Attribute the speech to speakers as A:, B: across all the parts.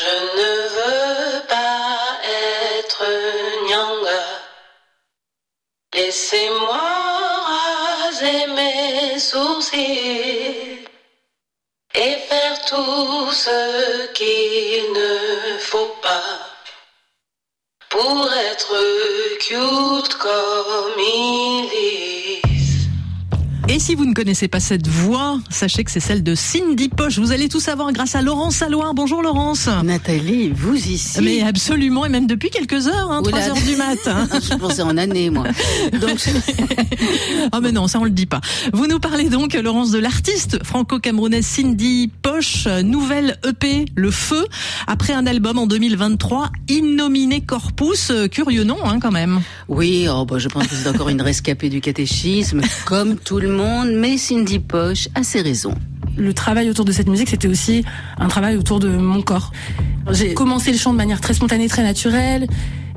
A: Je ne veux pas être Nyanga. Laissez-moi raser mes sourcils et faire tout ce qu'il ne faut pas pour être cute comme il est.
B: Et si vous ne connaissez pas cette voix, sachez que c'est celle de Cindy Poche. Vous allez tout savoir grâce à Laurence Salouin. Bonjour Laurence.
C: Nathalie, vous ici.
B: Mais absolument, et même depuis quelques heures, hein, 3 heures du matin.
C: Je pensais en année, moi. Donc...
B: oh mais non, ça on le dit pas. Vous nous parlez donc, Laurence, de l'artiste franco-camerounaise Cindy Poche, nouvelle EP, Le Feu, après un album en 2023, Innominé Corpus. Curieux nom, hein, quand même.
C: Oui, oh, bah, je pense que c'est encore une rescapée du catéchisme, comme tout le monde mais Cindy Poche a ses raisons.
D: Le travail autour de cette musique, c'était aussi un travail autour de mon corps. J'ai commencé le chant de manière très spontanée, très naturelle.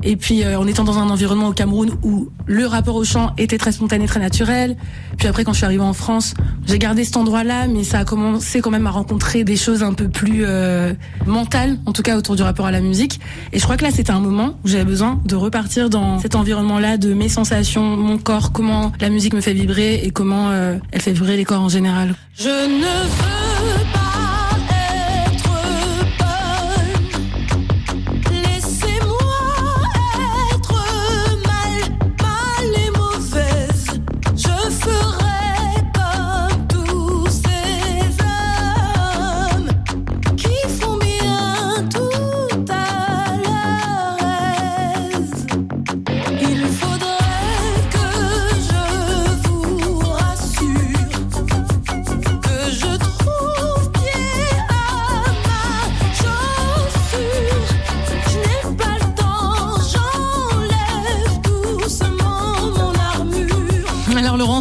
D: Et puis euh, en étant dans un environnement au Cameroun où le rapport au chant était très spontané, très naturel. Puis après quand je suis arrivée en France, j'ai gardé cet endroit-là, mais ça a commencé quand même à rencontrer des choses un peu plus euh, mentales, en tout cas autour du rapport à la musique. Et je crois que là c'était un moment où j'avais besoin de repartir dans cet environnement-là de mes sensations, mon corps, comment la musique me fait vibrer et comment euh, elle fait vibrer les corps en général.
A: Je ne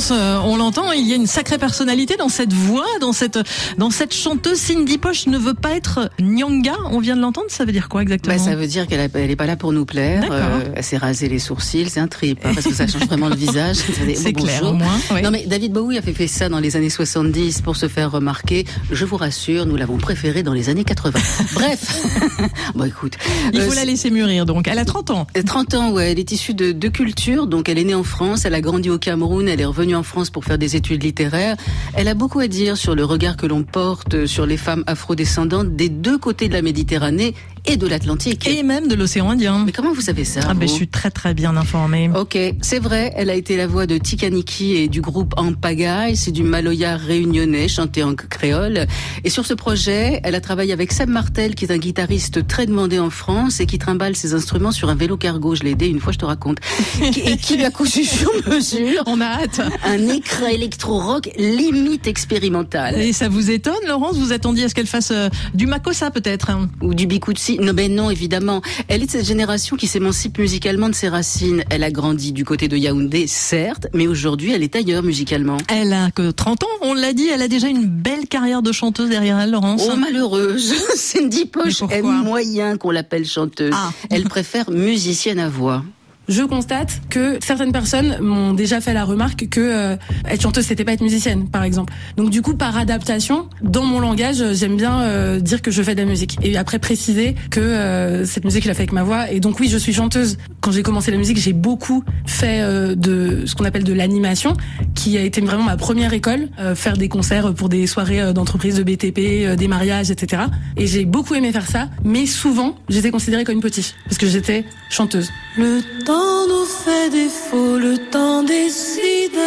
B: Euh, on l'entend, il y a une sacrée personnalité dans cette voix, dans cette, dans cette chanteuse. Cindy Poche ne veut pas être Nyanga. On vient de l'entendre. Ça veut dire quoi exactement
C: bah, Ça veut dire qu'elle n'est pas là pour nous plaire. Euh, elle s'est rasé les sourcils. C'est un trip, hein, parce que ça change vraiment le visage.
B: C'est clair, au moins.
C: Non, mais David Bowie a fait, fait ça dans les années 70 pour se faire remarquer. Je vous rassure, nous l'avons préféré dans les années 80. Bref. bon, écoute.
B: Il faut euh, la laisser mûrir, donc. Elle a 30 ans.
C: 30 ans, ouais. Elle est issue de deux cultures. Donc, elle est née en France. Elle a grandi au Cameroun. Elle est revenue en France pour faire des études littéraires. Elle a beaucoup à dire sur le regard que l'on porte sur les femmes afrodescendantes des deux côtés de la Méditerranée et de l'Atlantique.
B: Et même de l'océan Indien.
C: Mais comment vous savez ça
B: ah ben, Je suis très très bien informée.
C: Ok, c'est vrai, elle a été la voix de Tikaniki et du groupe En Pagaille, c'est du maloya réunionnais chanté en créole. Et sur ce projet, elle a travaillé avec Sam Martel, qui est un guitariste très demandé en France et qui trimballe ses instruments sur un vélo cargo. Je l'ai aidé une fois, je te raconte. et qui lui a cousu sur mesure.
B: On a hâte.
C: Un écran électro-rock limite expérimental.
B: Et ça vous étonne, Laurence? Vous attendiez à ce qu'elle fasse euh, du Makossa peut-être hein?
C: Ou du Bikutsi non, ben non, évidemment. Elle est de cette génération qui s'émancipe musicalement de ses racines. Elle a grandi du côté de Yaoundé, certes, mais aujourd'hui, elle est ailleurs musicalement.
B: Elle a que 30 ans, on l'a dit, elle a déjà une belle carrière de chanteuse derrière elle, Laurence.
C: Oh, malheureuse. Cindy Poche est moyen qu'on l'appelle chanteuse. Ah. Elle préfère musicienne à voix
D: je constate que certaines personnes m'ont déjà fait la remarque que euh, être chanteuse c'était pas être musicienne par exemple. Donc du coup par adaptation dans mon langage j'aime bien euh, dire que je fais de la musique et après préciser que euh, cette musique je la fais avec ma voix et donc oui je suis chanteuse. Quand j'ai commencé la musique j'ai beaucoup fait de ce qu'on appelle de l'animation qui a été vraiment ma première école faire des concerts pour des soirées d'entreprise de BTP des mariages etc. Et j'ai beaucoup aimé faire ça mais souvent j'étais considérée comme une petite parce que j'étais chanteuse.
A: Le temps nous fait défaut, le temps décide.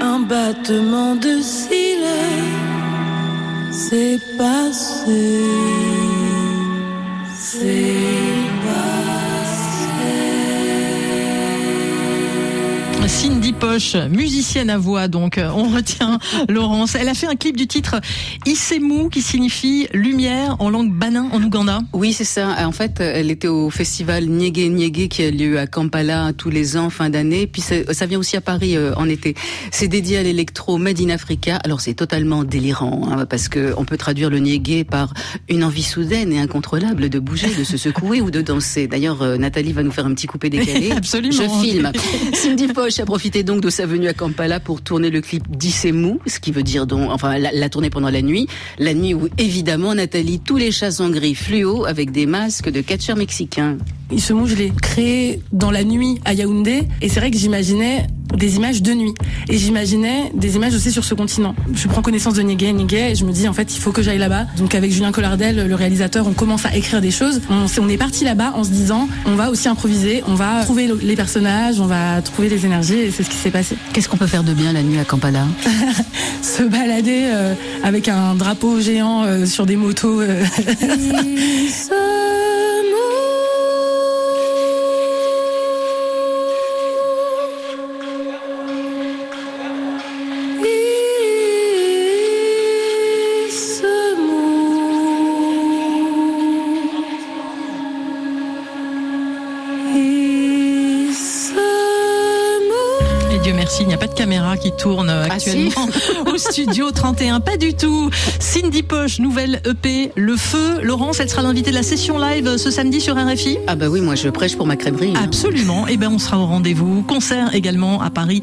A: Un battement de cils, c'est passé. C'est
B: Cindy Poche, musicienne à voix, donc euh, on retient Laurence. Elle a fait un clip du titre Isemu qui signifie lumière en langue banin en Ouganda.
C: Oui, c'est ça. En fait, elle était au festival Niégué Niégué qui a lieu à Kampala tous les ans, fin d'année. Puis ça vient aussi à Paris euh, en été. C'est dédié à l'électro Made in Africa. Alors c'est totalement délirant hein, parce que on peut traduire le Niégué par une envie soudaine et incontrôlable de bouger, de se secouer ou de danser. D'ailleurs, euh, Nathalie va nous faire un petit coupé décalé.
B: Absolument.
C: Je filme. Cindy Poche profité donc de sa venue à Kampala pour tourner le clip Dissemu, ce qui veut dire donc, enfin, la, tournée pendant la nuit. La nuit où, évidemment, Nathalie, tous les chats sont gris fluo avec des masques de catcheurs mexicains.
D: Il se mouche, je l'ai créé dans la nuit à Yaoundé. Et c'est vrai que j'imaginais des images de nuit. Et j'imaginais des images aussi sur ce continent. Je prends connaissance de Niguet, Niguet, et je me dis, en fait, il faut que j'aille là-bas. Donc, avec Julien Collardel, le réalisateur, on commence à écrire des choses. On, on est parti là-bas en se disant, on va aussi improviser, on va trouver les personnages, on va trouver les énergies, et c'est ce qui s'est passé.
C: Qu'est-ce qu'on peut faire de bien la nuit à Kampala?
D: Se balader euh, avec un drapeau géant euh, sur des motos. euh.
B: merci, il n'y a pas de caméra qui tourne euh,
C: Ah,
B: actuellement au studio 31. Pas du tout. Cindy Poche, nouvelle EP, Le Feu. Laurence, elle sera l'invitée de la session live euh, ce samedi sur RFI.
C: Ah bah oui, moi je prêche pour ma crèmerie. hein.
B: Absolument. Eh ben, on sera au rendez-vous. Concert également à Paris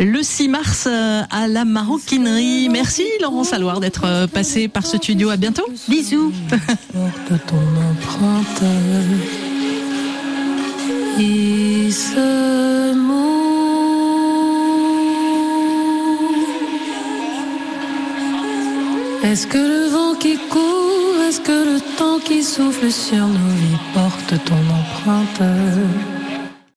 B: le 6 mars euh, à la Maroquinerie. Merci Laurence Alouard d'être passée par ce studio. À bientôt.
C: Bisous.
A: porte ton empreinte. Il se Est-ce que le vent qui court, est-ce que le temps qui souffle sur nos vies porte ton empreinte